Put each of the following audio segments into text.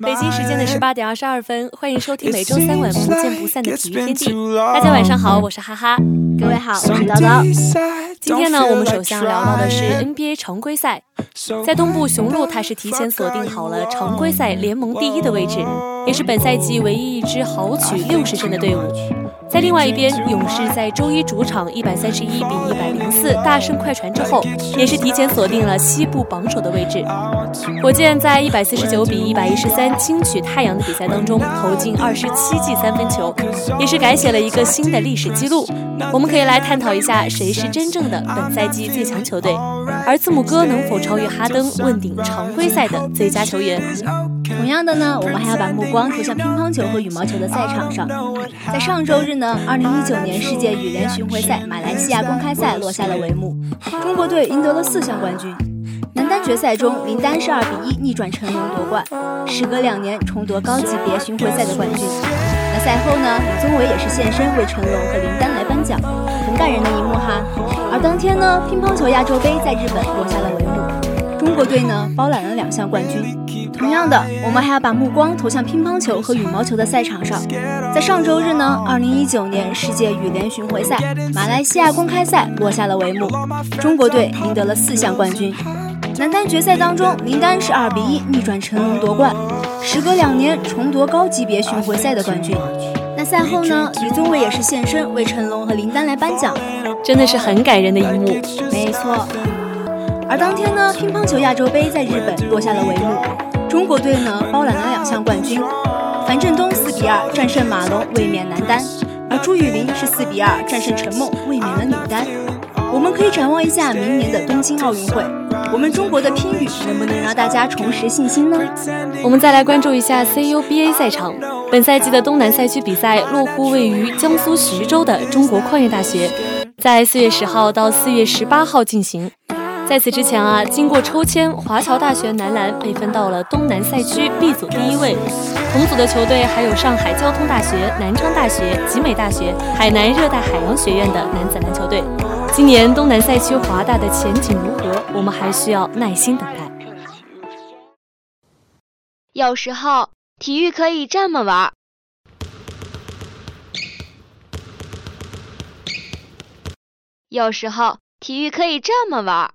北京时间的十八点二十二分，欢迎收听每周三晚不见不散的体育天地。大家晚上好，我是哈哈。各位好，我是叨叨。今天呢，我们首先要聊到的是 NBA 常规赛。在东部雄鹿，它是提前锁定好了常规赛联盟第一的位置，也是本赛季唯一一支豪取六十胜的队伍。在另外一边，勇士在周一主场一百三十一比一百零四大胜快船之后，也是提前锁定了西部榜首的位置。火箭在一百四十九比一百一十三轻取太阳的比赛当中投进二十七记三分球，也是改写了一个新的历史记录。我们可以来探讨一下谁是真正的本赛季最强球队，而字母哥能否超越哈登问鼎常规赛的最佳球员？同样的呢，我们还要把目光投向乒乓球和羽毛球的赛场上，在上周日。呢，二零一九年世界羽联巡回赛马来西亚公开赛落下了帷幕，中国队赢得了四项冠军。男单决赛中，林丹是二比一逆转成龙夺冠，时隔两年重夺高级别巡回赛的冠军。那赛后呢，李宗伟也是现身为成龙和林丹来颁奖，很感人的一幕哈。而当天呢，乒乓球亚洲杯在日本落下了帷幕，中国队呢包揽了两项冠军。同样的，我们还要把目光投向乒乓球和羽毛球的赛场上。在上周日呢，二零一九年世界羽联巡回赛马来西亚公开赛落下了帷幕，中国队赢得了四项冠军。男单决赛当中，林丹是二比一逆转成龙夺冠，时隔两年重夺高级别巡回赛的冠军。那赛后呢，李宗伟也是现身为成龙和林丹来颁奖，真的是很感人的一幕。没错。而当天呢，乒乓球亚洲杯在日本落下了帷幕。中国队呢包揽了两项冠军，樊振东四比二战胜马龙卫冕男单，而朱雨玲是四比二战胜陈梦卫冕了女单。我们可以展望一下明年的东京奥运会，我们中国的乒羽能不能让大家重拾信心呢？我们再来关注一下 CUBA 赛场，本赛季的东南赛区比赛落户位于江苏徐州的中国矿业大学，在四月十号到四月十八号进行。在此之前啊，经过抽签，华侨大学男篮被分到了东南赛区 B 组第一位。同组的球队还有上海交通大学、南昌大学、集美大学、海南热带海洋学院的男子篮球队。今年东南赛区华大的前景如何？我们还需要耐心等待。有时候体育可以这么玩。有时候体育可以这么玩。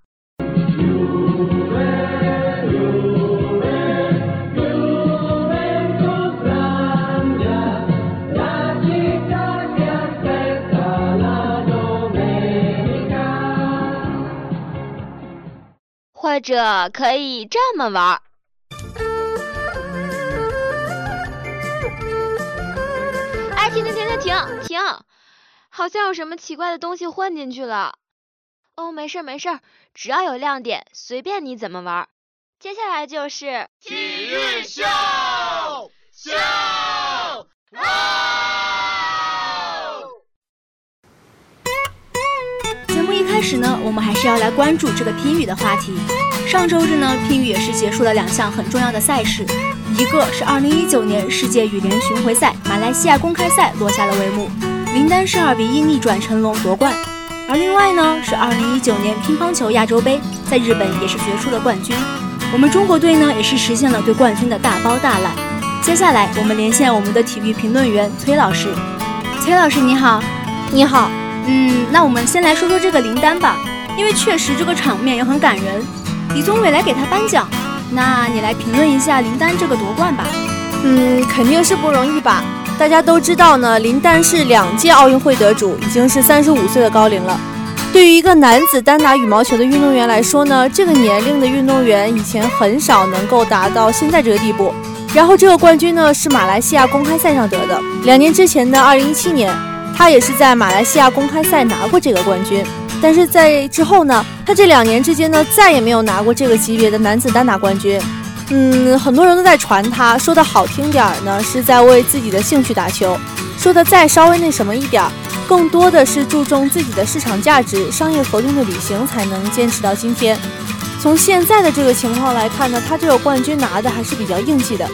或者可以这么玩。哎，停停停停停停！好像有什么奇怪的东西混进去了。哦，没事没事，只要有亮点，随便你怎么玩。接下来就是体育秀秀。开始呢，我们还是要来关注这个乒羽的话题。上周日呢，乒羽也是结束了两项很重要的赛事，一个是2019年世界羽联巡回赛马来西亚公开赛落下了帷幕，林丹是2比1逆转成龙夺冠。而另外呢，是2019年乒乓球亚洲杯在日本也是决出了冠军，我们中国队呢也是实现了对冠军的大包大揽。接下来我们连线我们的体育评论员崔老师，崔老师你好，你好。嗯，那我们先来说说这个林丹吧，因为确实这个场面也很感人。李宗伟来给他颁奖，那你来评论一下林丹这个夺冠吧。嗯，肯定是不容易吧？大家都知道呢，林丹是两届奥运会得主，已经是三十五岁的高龄了。对于一个男子单打羽毛球的运动员来说呢，这个年龄的运动员以前很少能够达到现在这个地步。然后这个冠军呢是马来西亚公开赛上得的，两年之前的二零一七年。他也是在马来西亚公开赛拿过这个冠军，但是在之后呢，他这两年之间呢，再也没有拿过这个级别的男子单打冠军。嗯，很多人都在传他，说的好听点儿呢，是在为自己的兴趣打球；说的再稍微那什么一点儿，更多的是注重自己的市场价值、商业合同的履行，才能坚持到今天。从现在的这个情况来看呢，他这个冠军拿的还是比较硬气的。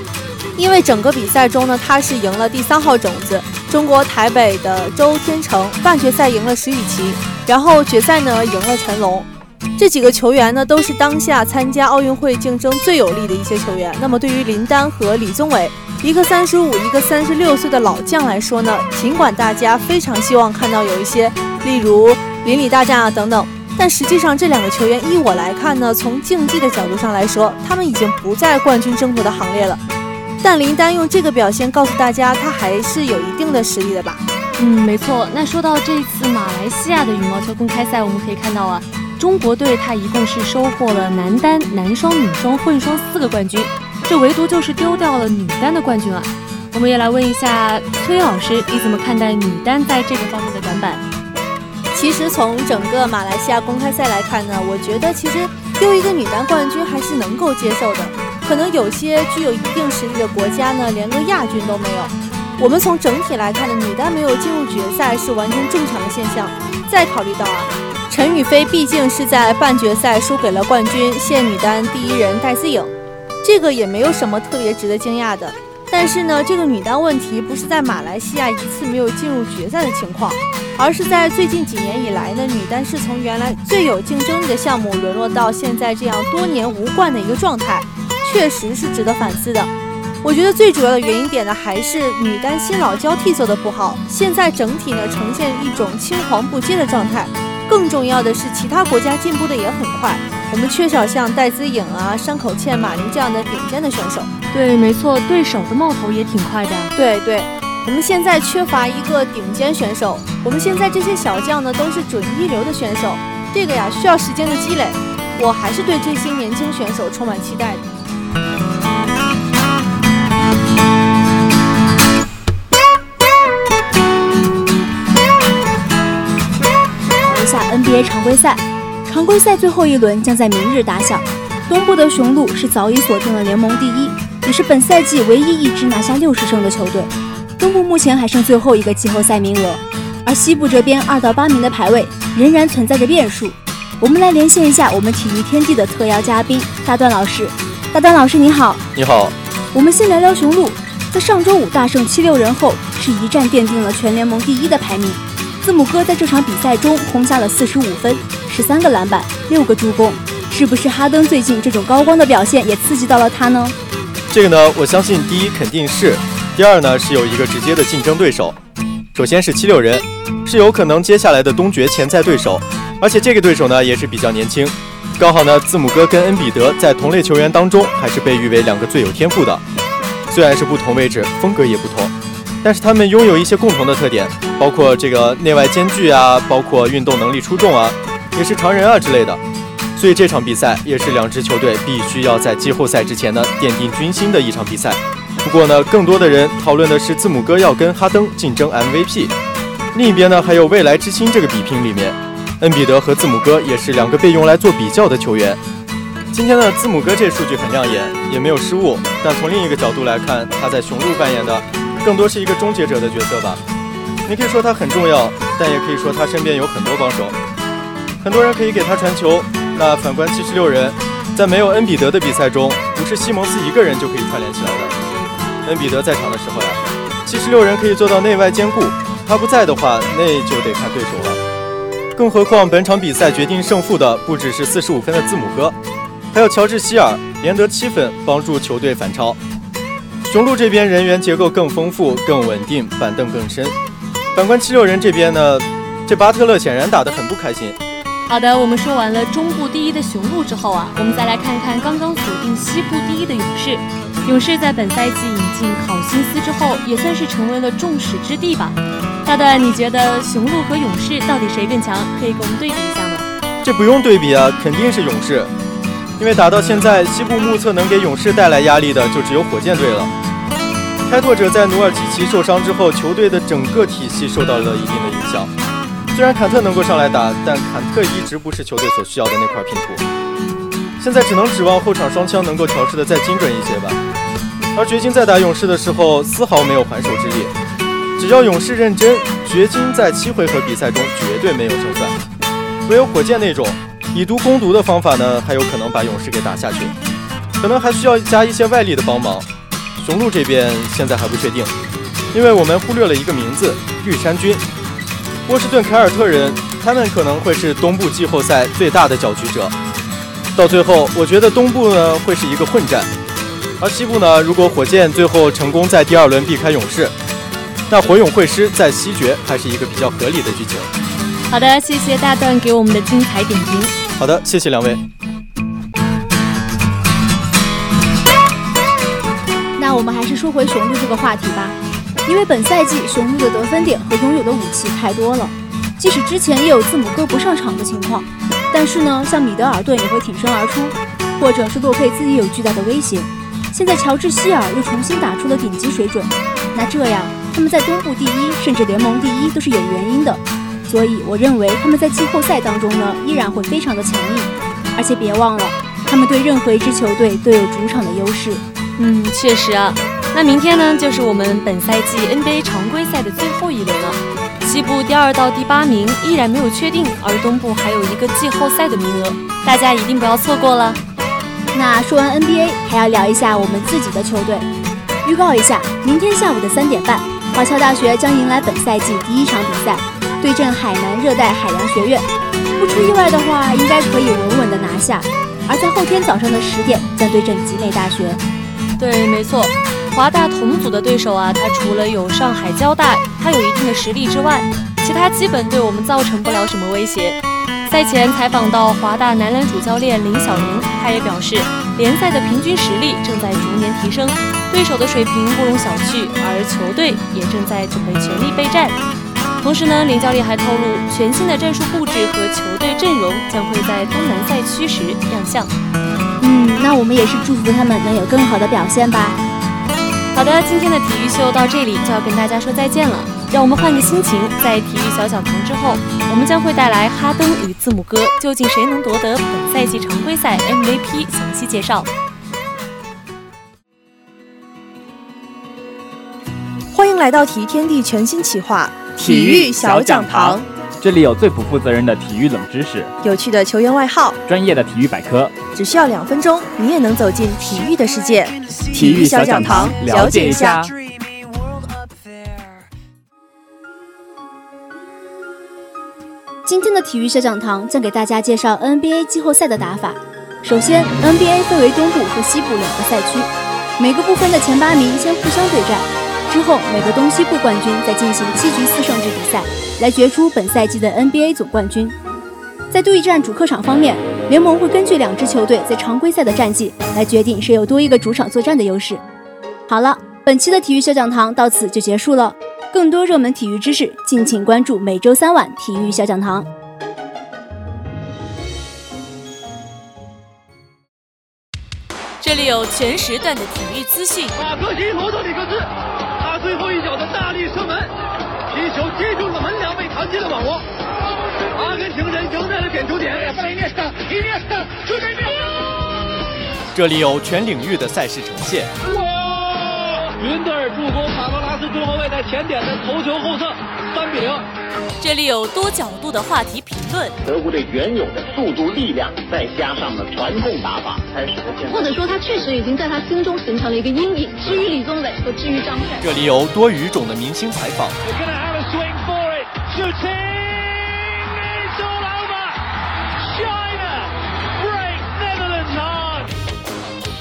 因为整个比赛中呢，他是赢了第三号种子中国台北的周天成，半决赛赢了石宇奇，然后决赛呢赢了陈龙。这几个球员呢，都是当下参加奥运会竞争最有力的一些球员。那么对于林丹和李宗伟，一个三十五，一个三十六岁的老将来说呢，尽管大家非常希望看到有一些，例如邻里大战啊等等，但实际上这两个球员依我来看呢，从竞技的角度上来说，他们已经不在冠军争夺的行列了。但林丹用这个表现告诉大家，他还是有一定的实力的吧？嗯，没错。那说到这次马来西亚的羽毛球公开赛，我们可以看到啊，中国队他一共是收获了男单、男双、女双、混双四个冠军。这唯独就是丢掉了女单的冠军啊！我们也来问一下崔老师，你怎么看待女单在这个方面的短板？其实从整个马来西亚公开赛来看呢，我觉得其实丢一个女单冠军还是能够接受的。可能有些具有一定实力的国家呢，连个亚军都没有。我们从整体来看呢，女单没有进入决赛是完全正常的现象。再考虑到啊，陈雨菲毕竟是在半决赛输给了冠军现女单第一人戴资颖。这个也没有什么特别值得惊讶的，但是呢，这个女单问题不是在马来西亚一次没有进入决赛的情况，而是在最近几年以来呢，女单是从原来最有竞争力的项目沦落到现在这样多年无冠的一个状态，确实是值得反思的。我觉得最主要的原因点呢，还是女单新老交替做的不好，现在整体呢呈现一种青黄不接的状态。更重要的是，其他国家进步的也很快。我们缺少像戴资颖啊、山口茜、马琳这样的顶尖的选手。对，没错，对手的冒头也挺快的。对对，我们现在缺乏一个顶尖选手。我们现在这些小将呢，都是准一流的选手。这个呀，需要时间的积累。我还是对这些年轻选手充满期待的。NBA 常规赛。常规赛最后一轮将在明日打响，东部的雄鹿是早已锁定了联盟第一，也是本赛季唯一一支拿下六十胜的球队。东部目前还剩最后一个季后赛名额，而西部这边二到八名的排位仍然存在着变数。我们来连线一下我们体育天地的特邀嘉宾大段老师。大段老师你好，你好。我们先聊聊雄鹿，在上周五大胜七六人后，是一战奠定了全联盟第一的排名。字母哥在这场比赛中轰下了四十五分。十三个篮板，六个助攻，是不是哈登最近这种高光的表现也刺激到了他呢？这个呢，我相信第一肯定是，第二呢是有一个直接的竞争对手。首先是七六人，是有可能接下来的东决潜在对手，而且这个对手呢也是比较年轻，刚好呢字母哥跟恩比德在同类球员当中还是被誉为两个最有天赋的，虽然是不同位置，风格也不同，但是他们拥有一些共同的特点，包括这个内外兼具啊，包括运动能力出众啊。也是常人啊之类的，所以这场比赛也是两支球队必须要在季后赛之前呢奠定军心的一场比赛。不过呢，更多的人讨论的是字母哥要跟哈登竞争 MVP，另一边呢还有未来之星这个比拼里面，恩比德和字母哥也是两个被用来做比较的球员。今天呢，字母哥这数据很亮眼，也没有失误，但从另一个角度来看，他在雄鹿扮演的更多是一个终结者的角色吧。你可以说他很重要，但也可以说他身边有很多帮手。很多人可以给他传球，那反观七十六人，在没有恩比德的比赛中，不是西蒙斯一个人就可以串联起来的。恩比德在场的时候呀，七十六人可以做到内外兼顾；他不在的话，那就得看对手了。更何况本场比赛决定胜负的不只是四十五分的字母哥，还有乔治希尔连得七分，帮助球队反超。雄鹿这边人员结构更丰富、更稳定，板凳更深。反观七六人这边呢，这巴特勒显然打得很不开心。好的，我们说完了中部第一的雄鹿之后啊，我们再来看看刚刚锁定西部第一的勇士。勇士在本赛季引进考辛斯之后，也算是成为了众矢之的吧。大段，你觉得雄鹿和勇士到底谁更强？可以给我们对比一下吗？这不用对比啊，肯定是勇士，因为打到现在，西部目测能给勇士带来压力的就只有火箭队了。开拓者在努尔基奇受伤之后，球队的整个体系受到了一定的影响。虽然坎特能够上来打，但坎特一直不是球队所需要的那块拼图。现在只能指望后场双枪能够调试的再精准一些吧。而掘金在打勇士的时候丝毫没有还手之力，只要勇士认真，掘金在七回合比赛中绝对没有胜算。唯有火箭那种以毒攻毒的方法呢，还有可能把勇士给打下去，可能还需要加一些外力的帮忙。雄鹿这边现在还不确定，因为我们忽略了一个名字——绿衫军。波士顿凯尔特人他们可能会是东部季后赛最大的搅局者。到最后，我觉得东部呢会是一个混战，而西部呢，如果火箭最后成功在第二轮避开勇士，那火勇会师在西决还是一个比较合理的剧情。好的，谢谢大段给我们的精彩点评。好的，谢谢两位。那我们还是说回雄鹿这个话题吧，因为本赛季雄鹿的得分点和拥有的武器太多了，即使之前也有字母哥不上场的情况。但是呢，像米德尔顿也会挺身而出，或者是洛佩兹也有巨大的威胁。现在乔治希尔又重新打出了顶级水准，那这样他们在东部第一，甚至联盟第一都是有原因的。所以我认为他们在季后赛当中呢，依然会非常的强硬。而且别忘了，他们对任何一支球队都有主场的优势。嗯，确实啊。那明天呢，就是我们本赛季 NBA 常规赛的最后一轮了。西部第二到第八名依然没有确定，而东部还有一个季后赛的名额，大家一定不要错过了。那说完 NBA，还要聊一下我们自己的球队。预告一下，明天下午的三点半，华侨大学将迎来本赛季第一场比赛，对阵海南热带海洋学院。不出意外的话，应该可以稳稳的拿下。而在后天早上的十点，将对阵集美大学。对，没错。华大同组的对手啊，他除了有上海交大，他有一定的实力之外，其他基本对我们造成不了什么威胁。赛前采访到华大男篮主教练林小宁，他也表示，联赛的平均实力正在逐年提升，对手的水平不容小觑，而球队也正在准备全力备战。同时呢，林教练还透露，全新的战术布置和球队阵容将会在东南赛区时亮相。嗯，那我们也是祝福他们能有更好的表现吧。好的，今天的体育秀到这里就要跟大家说再见了。让我们换个心情，在体育小讲堂之后，我们将会带来哈登与字母哥，究竟谁能夺得本赛季常规赛 MVP？详细介绍。欢迎来到体育天地全新企划体育小讲堂。这里有最不负责任的体育冷知识，有趣的球员外号，专业的体育百科，只需要两分钟，你也能走进体育的世界。体育小讲堂，了解一下。今天的体育小讲堂将给大家介绍 NBA 季后赛的打法。首先，NBA 分为东部和西部两个赛区，每个部分的前八名先互相对战。之后，每个东西部冠军再进行七局四胜制比赛，来决出本赛季的 NBA 总冠军。在对战主客场方面，联盟会根据两支球队在常规赛的战绩来决定谁有多一个主场作战的优势。好了，本期的体育小讲堂到此就结束了。更多热门体育知识，敬请关注每周三晚体育小讲堂。这里有全时段的体育资讯。马克西罗德里克斯。最后一脚的大力射门，皮球击中了门梁，被弹进了网窝。阿根廷人赢在了点球点。这里有全领域的赛事呈现。哇！云德尔助攻卡罗拉斯中后卫在前点的头球后侧，三比零。这里有多角度的话题评论。德国队原有的速度、力量，再加上了传控打法，开始了现在。或者说，他确实已经在他心中形成了一个阴影。至于李宗伟和至于张帅，这里有多语种的明星采访。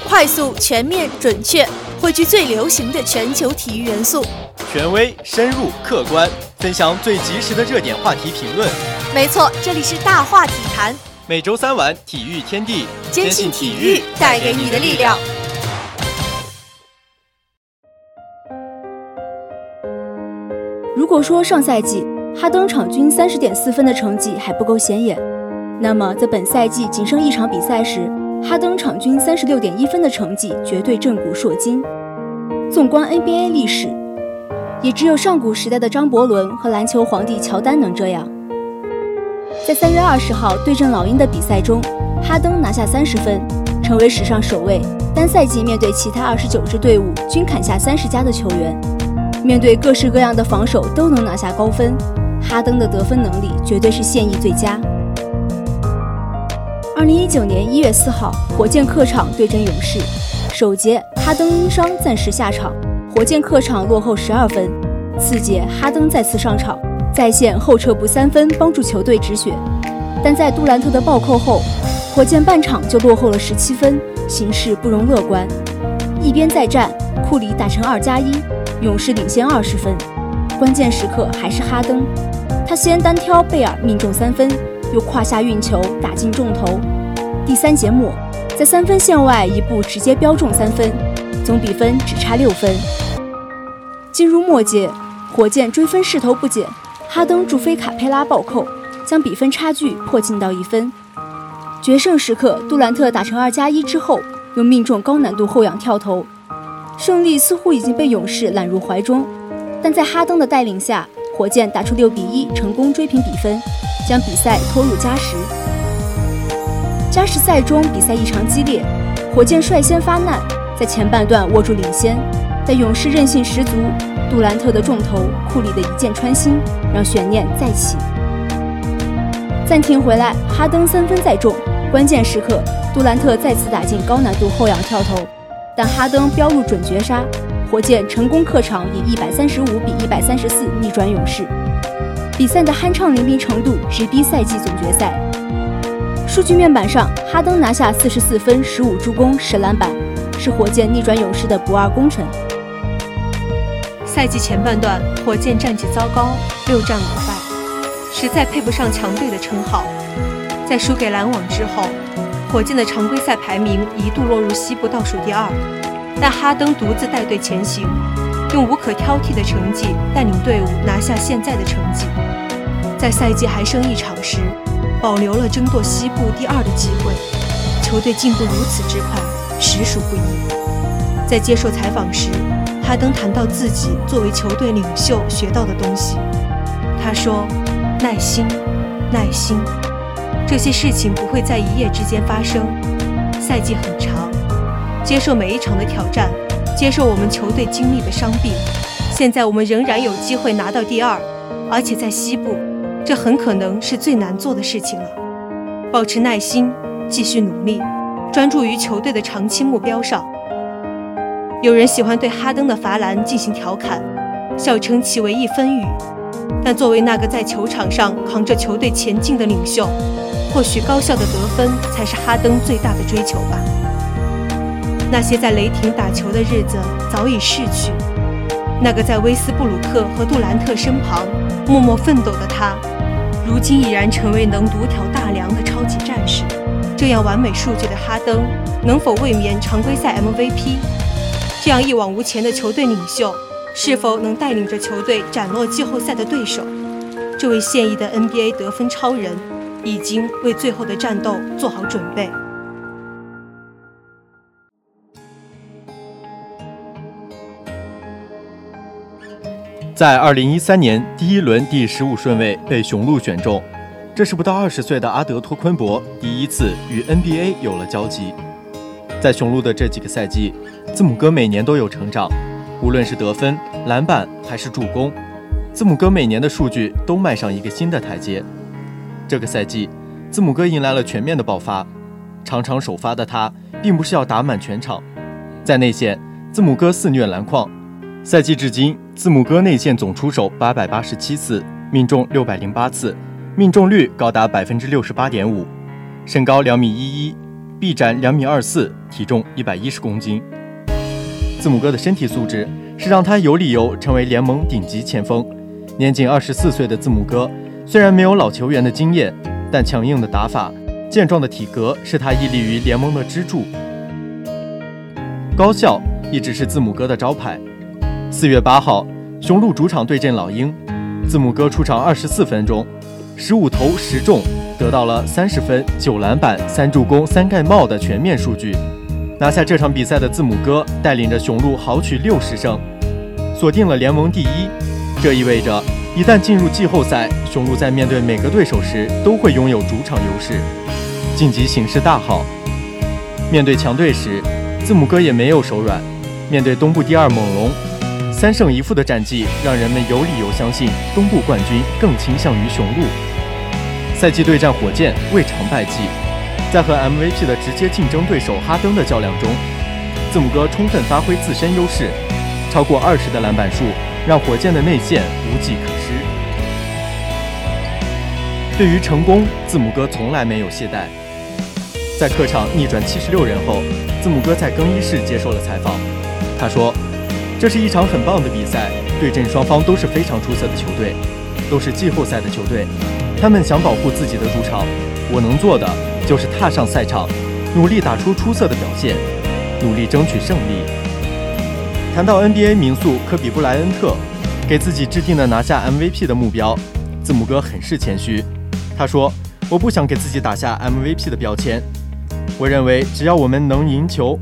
快速、全面、准确，汇聚最流行的全球体育元素。权威、深入、客观，分享最及时的热点话题评论。没错，这里是大话体坛。每周三晚，体育天地，坚信体育带给你的力量。如果说上赛季哈登场均三十点四分的成绩还不够显眼，那么在本赛季仅剩一场比赛时，哈登场均三十六点一分的成绩绝对震古烁今。纵观 NBA 历史。也只有上古时代的张伯伦和篮球皇帝乔丹能这样。在三月二十号对阵老鹰的比赛中，哈登拿下三十分，成为史上首位单赛季面对其他二十九支队伍均砍下三十加的球员。面对各式各样的防守都能拿下高分，哈登的得分能力绝对是现役最佳。二零一九年一月四号，火箭客场对阵勇士，首节哈登因伤暂时下场。火箭客场落后十二分，次节哈登再次上场，在线后撤步三分，帮助球队止血。但在杜兰特的暴扣后，火箭半场就落后了十七分，形势不容乐观。一边再战，库里打成二加一，勇士领先二十分。关键时刻还是哈登，他先单挑贝尔命中三分，又胯下运球打进重头。第三节末，在三分线外一步直接飙中三分，总比分只差六分。进入末节，火箭追分势头不减，哈登助飞卡佩拉暴扣，将比分差距迫近到一分。决胜时刻，杜兰特打成二加一之后，又命中高难度后仰跳投，胜利似乎已经被勇士揽入怀中。但在哈登的带领下，火箭打出六比一，成功追平比分，将比赛拖入加时。加时赛中，比赛异常激烈，火箭率先发难，在前半段握住领先，但勇士韧性十足，杜兰特的重头，库里的一箭穿心，让悬念再起。暂停回来，哈登三分再中。关键时刻，杜兰特再次打进高难度后仰跳投，但哈登飙入准绝杀，火箭成功客场以一百三十五比一百三十四逆转勇士。比赛的酣畅淋漓程度直逼赛季总决赛。数据面板上，哈登拿下四十四分、十五助攻、十篮板，是火箭逆转勇士的不二功臣。赛季前半段，火箭战绩糟糕，六战五败，实在配不上强队的称号。在输给篮网之后，火箭的常规赛排名一度落入西部倒数第二。但哈登独自带队前行，用无可挑剔的成绩带领队伍拿下现在的成绩。在赛季还剩一场时，保留了争夺西部第二的机会。球队进步如此之快，实属不易。在接受采访时，哈登谈到自己作为球队领袖学到的东西。他说：“耐心，耐心。”这些事情不会在一夜之间发生，赛季很长，接受每一场的挑战，接受我们球队经历的伤病。现在我们仍然有机会拿到第二，而且在西部，这很可能是最难做的事情了。保持耐心，继续努力，专注于球队的长期目标上。有人喜欢对哈登的罚篮进行调侃，笑称其为一分雨，但作为那个在球场上扛着球队前进的领袖。或许高效的得分才是哈登最大的追求吧。那些在雷霆打球的日子早已逝去，那个在威斯布鲁克和杜兰特身旁默默奋斗的他，如今已然成为能独挑大梁的超级战士。这样完美数据的哈登，能否卫冕常规赛 MVP？这样一往无前的球队领袖，是否能带领着球队斩落季后赛的对手？这位现役的 NBA 得分超人。已经为最后的战斗做好准备。在二零一三年第一轮第十五顺位被雄鹿选中，这是不到二十岁的阿德托昆博第一次与 NBA 有了交集。在雄鹿的这几个赛季，字母哥每年都有成长，无论是得分、篮板还是助攻，字母哥每年的数据都迈上一个新的台阶。这个赛季，字母哥迎来了全面的爆发。场场首发的他，并不是要打满全场。在内线，字母哥肆虐篮筐。赛季至今，字母哥内线总出手八百八十七次，命中六百零八次，命中率高达百分之六十八点五。身高两米一一，臂展两米二四，体重一百一十公斤。字母哥的身体素质是让他有理由成为联盟顶级前锋。年仅二十四岁的字母哥。虽然没有老球员的经验，但强硬的打法、健壮的体格是他屹立于联盟的支柱。高效一直是字母哥的招牌。四月八号，雄鹿主场对阵老鹰，字母哥出场二十四分钟，十五投十中，得到了三十分、九篮板、三助攻、三盖帽的全面数据。拿下这场比赛的字母哥带领着雄鹿豪取六十胜，锁定了联盟第一。这意味着。一旦进入季后赛，雄鹿在面对每个对手时都会拥有主场优势，晋级形势大好。面对强队时，字母哥也没有手软。面对东部第二猛龙，三胜一负的战绩让人们有理由相信东部冠军更倾向于雄鹿。赛季对战火箭未尝败绩，在和 MVP 的直接竞争对手哈登的较量中，字母哥充分发挥自身优势，超过二十的篮板数。让火箭的内线无计可施。对于成功，字母哥从来没有懈怠。在客场逆转七十六人后，字母哥在更衣室接受了采访。他说：“这是一场很棒的比赛，对阵双方都是非常出色的球队，都是季后赛的球队。他们想保护自己的主场，我能做的就是踏上赛场，努力打出出色的表现，努力争取胜利。”谈到 NBA 名宿科比布莱恩特给自己制定的拿下 MVP 的目标，字母哥很是谦虚。他说：“我不想给自己打下 MVP 的标签。我认为，只要我们能赢球，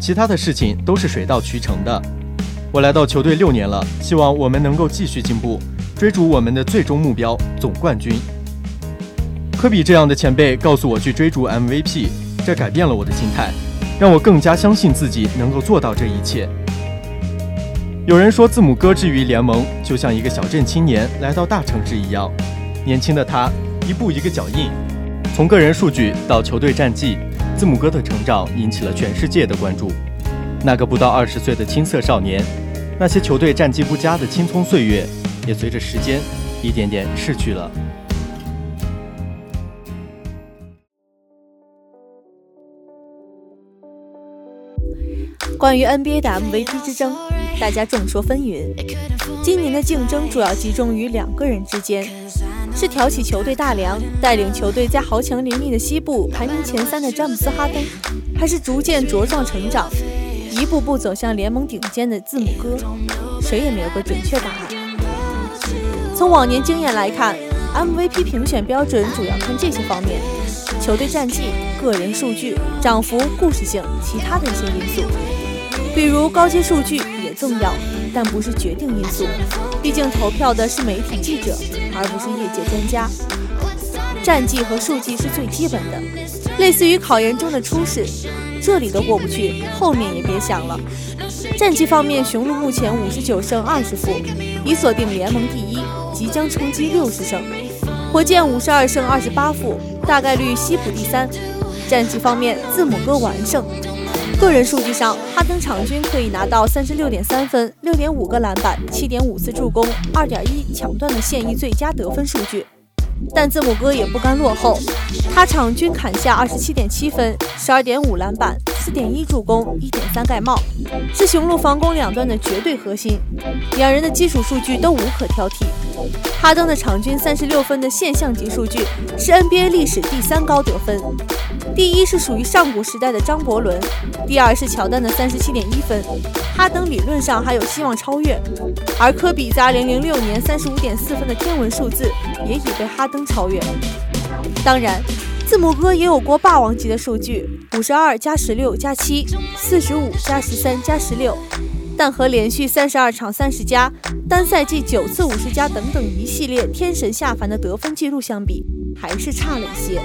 其他的事情都是水到渠成的。我来到球队六年了，希望我们能够继续进步，追逐我们的最终目标——总冠军。”科比这样的前辈告诉我去追逐 MVP，这改变了我的心态，让我更加相信自己能够做到这一切。有人说，字母哥至于联盟，就像一个小镇青年来到大城市一样，年轻的他。一步一个脚印，从个人数据到球队战绩，字母哥的成长引起了全世界的关注。那个不到二十岁的青涩少年，那些球队战绩不佳的青葱岁月，也随着时间一点点逝去了。关于 NBA 的 MVP 之争，大家众说纷纭。今年的竞争主要集中于两个人之间。是挑起球队大梁，带领球队在豪强林立的西部排名前三的詹姆斯·哈登，还是逐渐茁壮成长，一步步走向联盟顶尖的字母哥？谁也没有个准确答案。从往年经验来看，MVP 评选标准主要看这些方面：球队战绩、个人数据、涨幅、故事性，其他的一些因素，比如高阶数据也重要。但不是决定因素，毕竟投票的是媒体记者，而不是业界专家。战绩和数据是最基本的，类似于考研中的初试，这里都过不去，后面也别想了。战绩方面，雄鹿目前五十九胜二十负，已锁定联盟第一，即将冲击六十胜。火箭五十二胜二十八负，大概率西部第三。战绩方面，字母哥完胜。个人数据上，哈登场均可以拿到三十六点三分、六点五个篮板、七点五次助攻、二点一抢断的现役最佳得分数据。但字母哥也不甘落后，他场均砍下二十七点七分、十二点五篮板、四点一助攻、一点三盖帽，是雄鹿防攻两端的绝对核心。两人的基础数据都无可挑剔。哈登的场均三十六分的现象级数据是 NBA 历史第三高得分，第一是属于上古时代的张伯伦，第二是乔丹的三十七点一分。哈登理论上还有希望超越，而科比在二零零六年三十五点四分的天文数字也已被哈登超越。当然，字母哥也有过霸王级的数据：五十二加十六加七，四十五加十三加十六。但和连续三十二场三十加、单赛季九次五十加等等一系列天神下凡的得分记录相比，还是差了一些。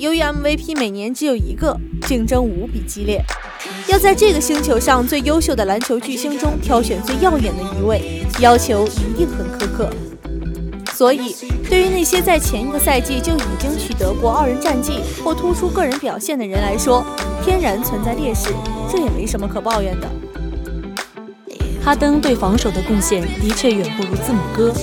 由于 MVP 每年只有一个，竞争无比激烈，要在这个星球上最优秀的篮球巨星中挑选最耀眼的一位，要求一定很苛刻。所以，对于那些在前一个赛季就已经取得过二人战绩或突出个人表现的人来说，天然存在劣势，这也没什么可抱怨的。哈登对防守的贡献的确远不如字母哥，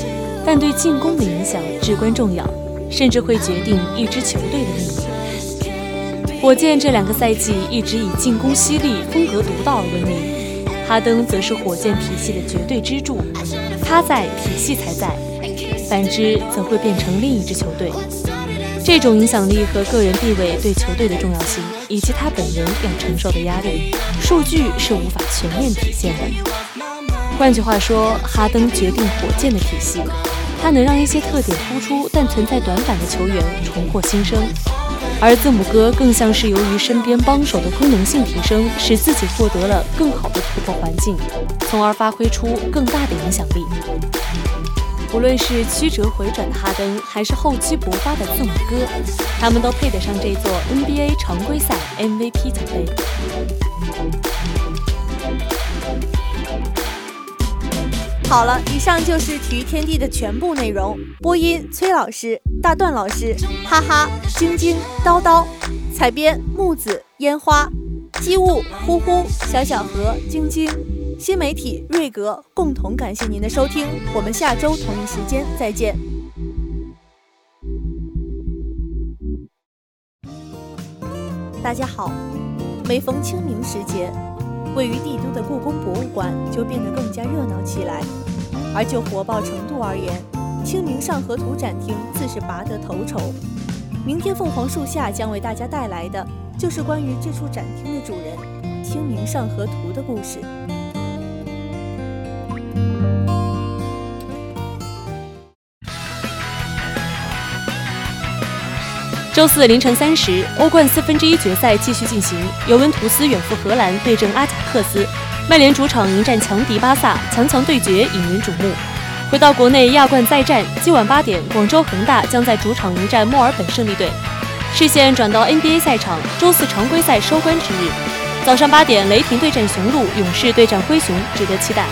但对进攻的影响至关重要，甚至会决定一支球队的命运。火箭这两个赛季一直以进攻犀利、风格独到闻名，哈登则是火箭体系的绝对支柱，他在，体系才在。反之，则会变成另一支球队。这种影响力和个人地位对球队的重要性，以及他本人要承受的压力，数据是无法全面体现的。换句话说，哈登决定火箭的体系，他能让一些特点突出但存在短板的球员重获新生；而字母哥更像是由于身边帮手的功能性提升，使自己获得了更好的突破环境，从而发挥出更大的影响力。无论是曲折回转的哈登，还是厚积薄发的字母哥，他们都配得上这座 NBA 常规赛 MVP 奖杯。好了，以上就是体育天地的全部内容。播音：崔老师、大段老师，哈哈，晶晶、叨叨，采编：木子、烟花，机务：呼呼、小小和、晶晶。新媒体瑞格共同感谢您的收听我们下周同一时间再见。大家好每逢清明时节位于帝都的故宫博物馆就变得更加热闹起来而就火爆程度而言清明上河图展厅自是拔得头筹。明天凤凰树下将为大家带来的就是关于这处展厅的主人清明上河图的故事。周四凌晨三时，欧冠四分之一决赛继续进行，尤文图斯远赴荷兰对阵阿贾克斯，曼联主场迎战强敌巴萨，强强对决引人瞩目。回到国内，亚冠再战，今晚八点，广州恒大将在主场迎战墨尔本胜利队。视线转到 NBA 赛场，周四常规赛收官之日，早上八点，雷霆对阵雄鹿，勇士对战灰熊，值得期待。